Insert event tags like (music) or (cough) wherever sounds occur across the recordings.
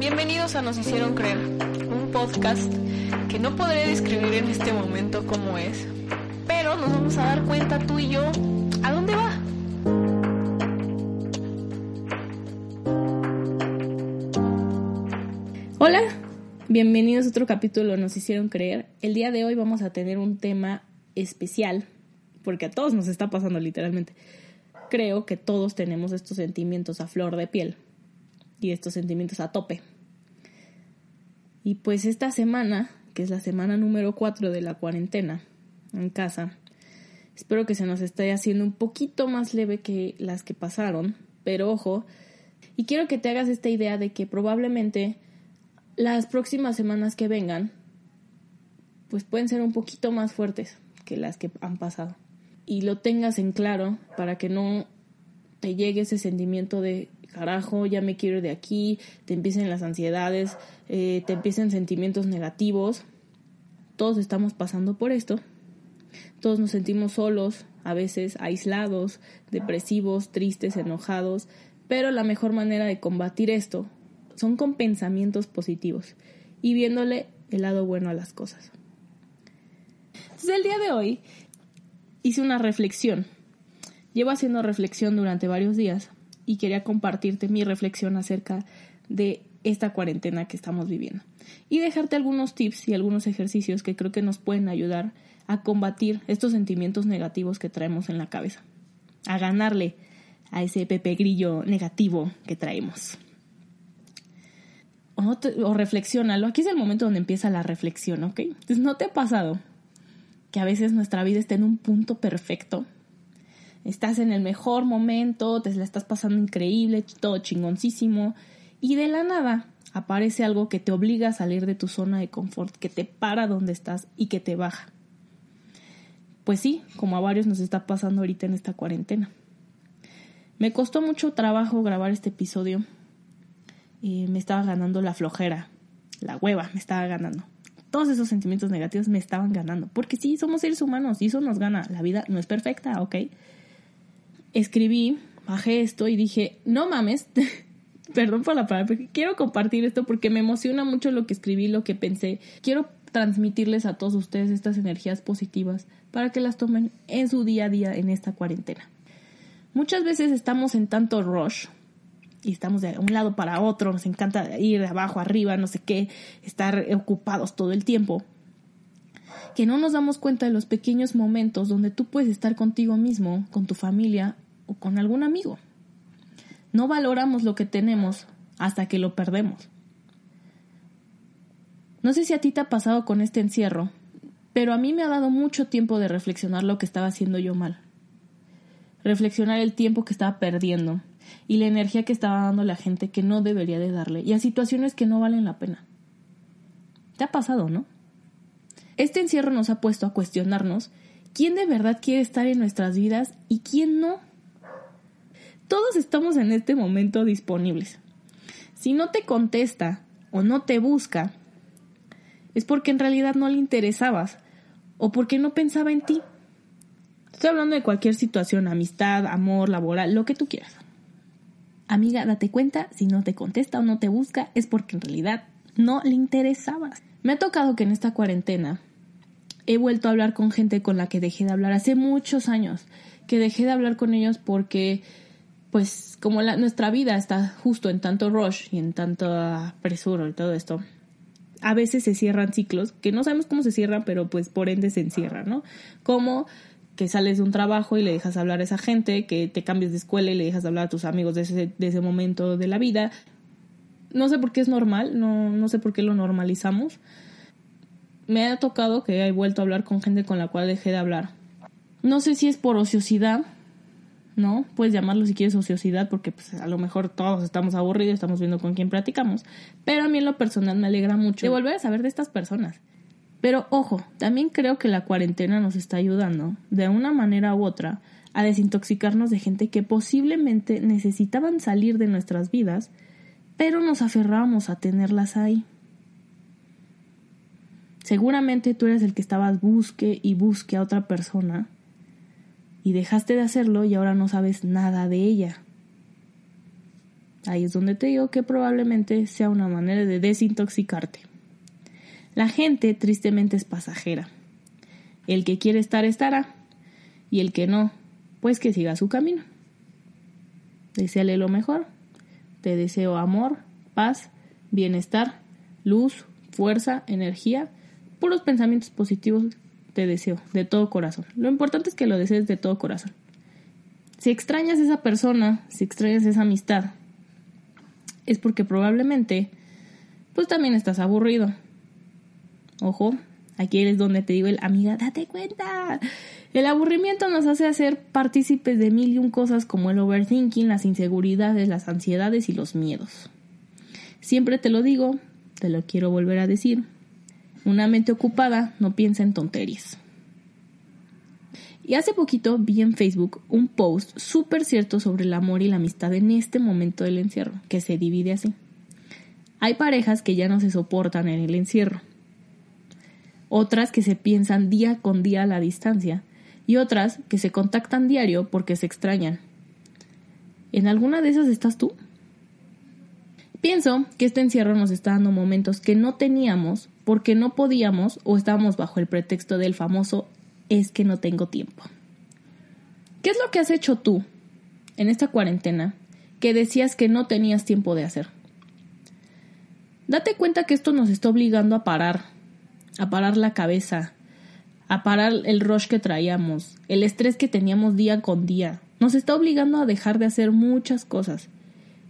Bienvenidos a Nos Hicieron Creer, un podcast que no podré describir en este momento cómo es, pero nos vamos a dar cuenta tú y yo a dónde va. Hola, bienvenidos a otro capítulo Nos Hicieron Creer. El día de hoy vamos a tener un tema especial, porque a todos nos está pasando literalmente. Creo que todos tenemos estos sentimientos a flor de piel y estos sentimientos a tope. Y pues esta semana, que es la semana número 4 de la cuarentena en casa, espero que se nos esté haciendo un poquito más leve que las que pasaron, pero ojo, y quiero que te hagas esta idea de que probablemente las próximas semanas que vengan, pues pueden ser un poquito más fuertes que las que han pasado. Y lo tengas en claro para que no te llegue ese sentimiento de carajo, ya me quiero de aquí, te empiecen las ansiedades, eh, te empiecen sentimientos negativos. Todos estamos pasando por esto. Todos nos sentimos solos, a veces aislados, depresivos, tristes, enojados, pero la mejor manera de combatir esto son con pensamientos positivos y viéndole el lado bueno a las cosas. Entonces el día de hoy hice una reflexión. Llevo haciendo reflexión durante varios días y quería compartirte mi reflexión acerca de esta cuarentena que estamos viviendo y dejarte algunos tips y algunos ejercicios que creo que nos pueden ayudar a combatir estos sentimientos negativos que traemos en la cabeza, a ganarle a ese pepe grillo negativo que traemos. O, o reflexionalo, aquí es el momento donde empieza la reflexión, ¿ok? Entonces, ¿no te ha pasado que a veces nuestra vida está en un punto perfecto estás en el mejor momento, te la estás pasando increíble, todo chingoncísimo, y de la nada aparece algo que te obliga a salir de tu zona de confort, que te para donde estás y que te baja. Pues sí, como a varios nos está pasando ahorita en esta cuarentena. Me costó mucho trabajo grabar este episodio. y me estaba ganando la flojera, la hueva, me estaba ganando. Todos esos sentimientos negativos me estaban ganando. Porque sí, somos seres humanos y eso nos gana. La vida no es perfecta, ¿ok? Escribí, bajé esto y dije, no mames, (laughs) perdón por la palabra, pero quiero compartir esto porque me emociona mucho lo que escribí, lo que pensé. Quiero transmitirles a todos ustedes estas energías positivas para que las tomen en su día a día en esta cuarentena. Muchas veces estamos en tanto rush y estamos de un lado para otro, nos encanta ir de abajo arriba, no sé qué, estar ocupados todo el tiempo, que no nos damos cuenta de los pequeños momentos donde tú puedes estar contigo mismo, con tu familia o con algún amigo. No valoramos lo que tenemos hasta que lo perdemos. No sé si a ti te ha pasado con este encierro, pero a mí me ha dado mucho tiempo de reflexionar lo que estaba haciendo yo mal. Reflexionar el tiempo que estaba perdiendo y la energía que estaba dando la gente que no debería de darle y a situaciones que no valen la pena. ¿Te ha pasado, no? Este encierro nos ha puesto a cuestionarnos quién de verdad quiere estar en nuestras vidas y quién no. Todos estamos en este momento disponibles. Si no te contesta o no te busca, es porque en realidad no le interesabas o porque no pensaba en ti. Estoy hablando de cualquier situación, amistad, amor, laboral, lo que tú quieras. Amiga, date cuenta, si no te contesta o no te busca, es porque en realidad no le interesabas. Me ha tocado que en esta cuarentena he vuelto a hablar con gente con la que dejé de hablar hace muchos años, que dejé de hablar con ellos porque, pues, como la, nuestra vida está justo en tanto rush y en tanto apresuro y todo esto, a veces se cierran ciclos que no sabemos cómo se cierran, pero pues por ende se encierran, ¿no? Como que sales de un trabajo y le dejas hablar a esa gente, que te cambies de escuela y le dejas hablar a tus amigos de ese, de ese momento de la vida. No sé por qué es normal, no, no sé por qué lo normalizamos, me ha tocado que he vuelto a hablar con gente con la cual dejé de hablar. No sé si es por ociosidad, ¿no? Puedes llamarlo si quieres ociosidad porque pues, a lo mejor todos estamos aburridos, estamos viendo con quién platicamos, pero a mí en lo personal me alegra mucho de volver a saber de estas personas. Pero ojo, también creo que la cuarentena nos está ayudando, de una manera u otra, a desintoxicarnos de gente que posiblemente necesitaban salir de nuestras vidas, pero nos aferramos a tenerlas ahí. Seguramente tú eres el que estabas busque y busque a otra persona y dejaste de hacerlo y ahora no sabes nada de ella. Ahí es donde te digo que probablemente sea una manera de desintoxicarte. La gente tristemente es pasajera. El que quiere estar estará y el que no, pues que siga su camino. Deseale lo mejor. Te deseo amor, paz, bienestar, luz, fuerza, energía, puros pensamientos positivos te deseo de todo corazón. Lo importante es que lo desees de todo corazón. Si extrañas a esa persona, si extrañas esa amistad, es porque probablemente pues también estás aburrido Ojo, aquí es donde te digo el amiga, date cuenta. El aburrimiento nos hace hacer partícipes de mil y un cosas como el overthinking, las inseguridades, las ansiedades y los miedos. Siempre te lo digo, te lo quiero volver a decir. Una mente ocupada no piensa en tonterías. Y hace poquito vi en Facebook un post súper cierto sobre el amor y la amistad en este momento del encierro, que se divide así. Hay parejas que ya no se soportan en el encierro otras que se piensan día con día a la distancia y otras que se contactan diario porque se extrañan. ¿En alguna de esas estás tú? Pienso que este encierro nos está dando momentos que no teníamos porque no podíamos o estábamos bajo el pretexto del famoso es que no tengo tiempo. ¿Qué es lo que has hecho tú en esta cuarentena que decías que no tenías tiempo de hacer? Date cuenta que esto nos está obligando a parar, a parar la cabeza, a parar el rush que traíamos, el estrés que teníamos día con día. Nos está obligando a dejar de hacer muchas cosas.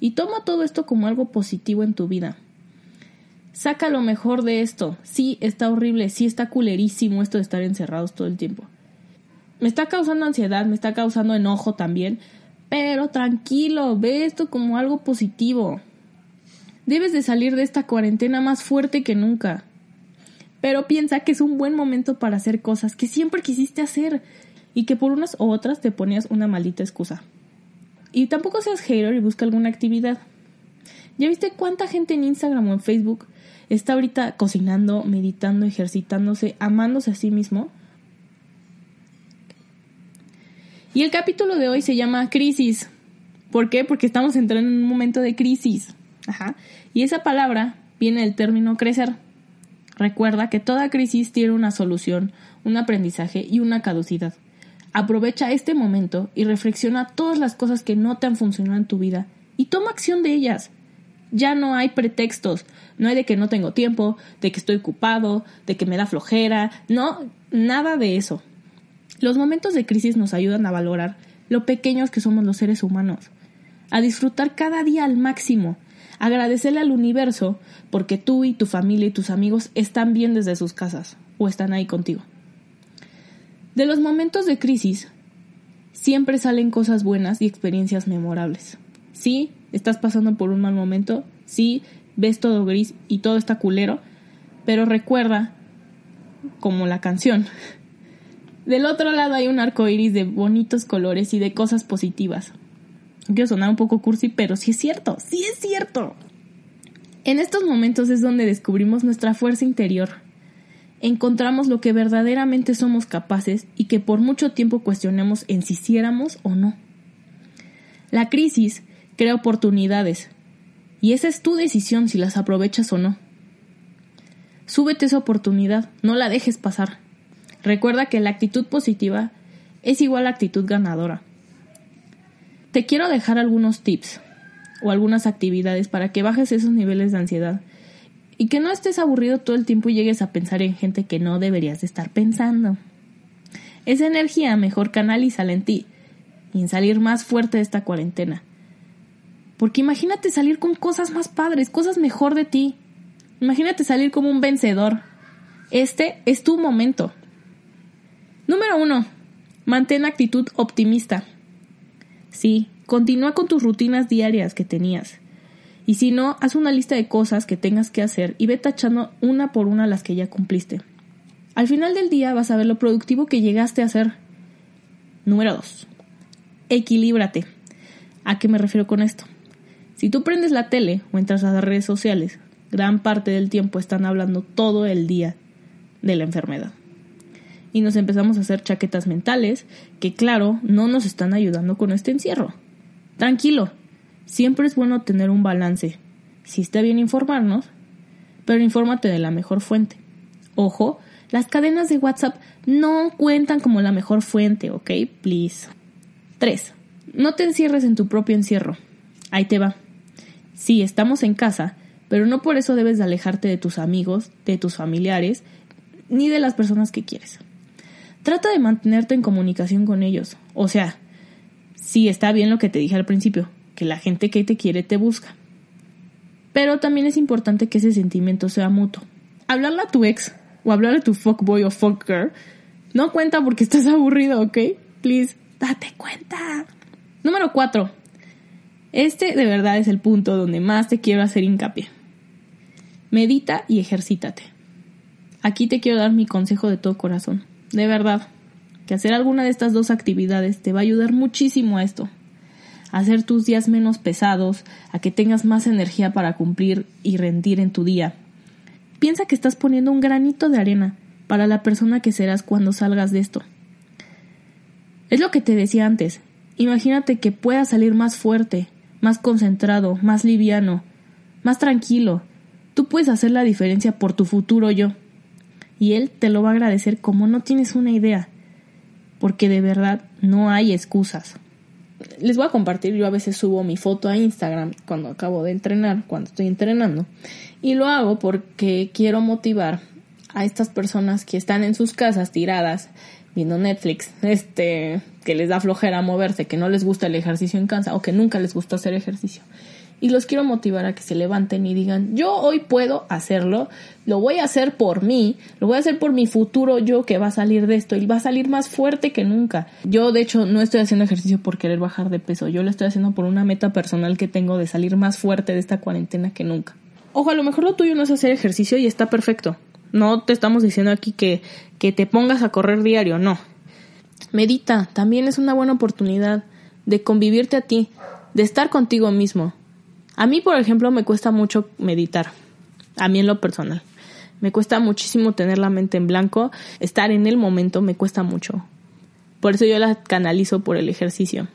Y toma todo esto como algo positivo en tu vida. Saca lo mejor de esto. Sí, está horrible, sí está culerísimo esto de estar encerrados todo el tiempo. Me está causando ansiedad, me está causando enojo también, pero tranquilo, ve esto como algo positivo. Debes de salir de esta cuarentena más fuerte que nunca pero piensa que es un buen momento para hacer cosas que siempre quisiste hacer y que por unas u otras te ponías una maldita excusa. Y tampoco seas hater y busca alguna actividad. ¿Ya viste cuánta gente en Instagram o en Facebook está ahorita cocinando, meditando, ejercitándose, amándose a sí mismo? Y el capítulo de hoy se llama Crisis. ¿Por qué? Porque estamos entrando en un momento de crisis. Ajá. Y esa palabra viene del término crecer. Recuerda que toda crisis tiene una solución, un aprendizaje y una caducidad. Aprovecha este momento y reflexiona todas las cosas que no te han funcionado en tu vida y toma acción de ellas. Ya no hay pretextos, no hay de que no tengo tiempo, de que estoy ocupado, de que me da flojera, no, nada de eso. Los momentos de crisis nos ayudan a valorar lo pequeños que somos los seres humanos, a disfrutar cada día al máximo Agradecerle al universo porque tú y tu familia y tus amigos están bien desde sus casas o están ahí contigo. De los momentos de crisis, siempre salen cosas buenas y experiencias memorables. Sí, estás pasando por un mal momento, sí, ves todo gris y todo está culero, pero recuerda, como la canción, del otro lado hay un arco iris de bonitos colores y de cosas positivas. Quiero sonar un poco cursi, pero sí es cierto, sí es cierto. En estos momentos es donde descubrimos nuestra fuerza interior. Encontramos lo que verdaderamente somos capaces y que por mucho tiempo cuestionemos en si hiciéramos o no. La crisis crea oportunidades y esa es tu decisión si las aprovechas o no. Súbete esa oportunidad, no la dejes pasar. Recuerda que la actitud positiva es igual a actitud ganadora. Te quiero dejar algunos tips o algunas actividades para que bajes esos niveles de ansiedad y que no estés aburrido todo el tiempo y llegues a pensar en gente que no deberías de estar pensando. Esa energía mejor canalízala en ti y en salir más fuerte de esta cuarentena. Porque imagínate salir con cosas más padres, cosas mejor de ti. Imagínate salir como un vencedor. Este es tu momento. Número uno, mantén actitud optimista. Sí, continúa con tus rutinas diarias que tenías. Y si no, haz una lista de cosas que tengas que hacer y ve tachando una por una las que ya cumpliste. Al final del día vas a ver lo productivo que llegaste a hacer. Número 2. Equilíbrate. ¿A qué me refiero con esto? Si tú prendes la tele o entras a las redes sociales, gran parte del tiempo están hablando todo el día de la enfermedad. Y nos empezamos a hacer chaquetas mentales que, claro, no nos están ayudando con este encierro. Tranquilo, siempre es bueno tener un balance. Si está bien informarnos, pero infórmate de la mejor fuente. Ojo, las cadenas de WhatsApp no cuentan como la mejor fuente, ¿ok? Please. 3. No te encierres en tu propio encierro. Ahí te va. Sí, estamos en casa, pero no por eso debes de alejarte de tus amigos, de tus familiares, ni de las personas que quieres. Trata de mantenerte en comunicación con ellos. O sea, sí está bien lo que te dije al principio, que la gente que te quiere te busca. Pero también es importante que ese sentimiento sea mutuo. Hablarle a tu ex o hablarle a tu fuckboy o fuckgirl no cuenta porque (laughs) estás aburrido, ¿ok? Please, date cuenta. Número 4. Este de verdad es el punto donde más te quiero hacer hincapié. Medita y ejercítate. Aquí te quiero dar mi consejo de todo corazón. De verdad, que hacer alguna de estas dos actividades te va a ayudar muchísimo a esto. Hacer tus días menos pesados, a que tengas más energía para cumplir y rendir en tu día. Piensa que estás poniendo un granito de arena para la persona que serás cuando salgas de esto. Es lo que te decía antes. Imagínate que puedas salir más fuerte, más concentrado, más liviano, más tranquilo. Tú puedes hacer la diferencia por tu futuro yo. Y él te lo va a agradecer como no tienes una idea. Porque de verdad no hay excusas. Les voy a compartir, yo a veces subo mi foto a Instagram cuando acabo de entrenar, cuando estoy entrenando. Y lo hago porque quiero motivar a estas personas que están en sus casas tiradas viendo Netflix, este, que les da flojera moverse, que no les gusta el ejercicio en casa o que nunca les gusta hacer ejercicio. Y los quiero motivar a que se levanten y digan, yo hoy puedo hacerlo, lo voy a hacer por mí, lo voy a hacer por mi futuro yo que va a salir de esto y va a salir más fuerte que nunca. Yo de hecho no estoy haciendo ejercicio por querer bajar de peso, yo lo estoy haciendo por una meta personal que tengo de salir más fuerte de esta cuarentena que nunca. Ojo, a lo mejor lo tuyo no es hacer ejercicio y está perfecto. No te estamos diciendo aquí que, que te pongas a correr diario, no. Medita, también es una buena oportunidad de convivirte a ti, de estar contigo mismo. A mí, por ejemplo, me cuesta mucho meditar, a mí en lo personal. Me cuesta muchísimo tener la mente en blanco, estar en el momento me cuesta mucho. Por eso yo la canalizo por el ejercicio.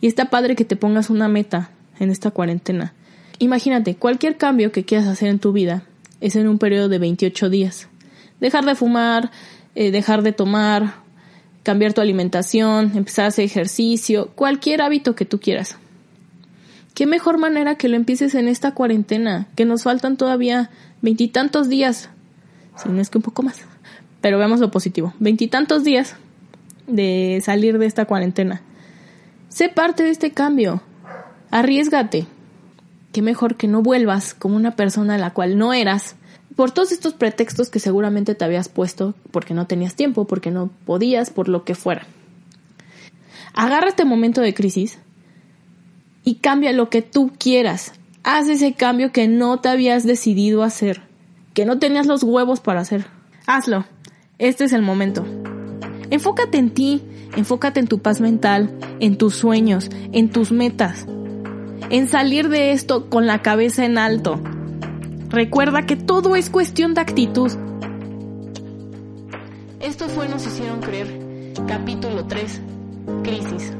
Y está padre que te pongas una meta en esta cuarentena. Imagínate, cualquier cambio que quieras hacer en tu vida es en un periodo de 28 días. Dejar de fumar, eh, dejar de tomar, cambiar tu alimentación, empezar a hacer ejercicio, cualquier hábito que tú quieras. ¿Qué mejor manera que lo empieces en esta cuarentena? Que nos faltan todavía veintitantos días, si no es que un poco más, pero veamos lo positivo, veintitantos días de salir de esta cuarentena. Sé parte de este cambio, arriesgate. Qué mejor que no vuelvas como una persona a la cual no eras por todos estos pretextos que seguramente te habías puesto porque no tenías tiempo, porque no podías, por lo que fuera. Agarra este momento de crisis y cambia lo que tú quieras. Haz ese cambio que no te habías decidido hacer, que no tenías los huevos para hacer. Hazlo. Este es el momento. Enfócate en ti, enfócate en tu paz mental, en tus sueños, en tus metas, en salir de esto con la cabeza en alto, Recuerda que todo es cuestión de actitud. Esto fue Nos hicieron creer, capítulo 3, crisis.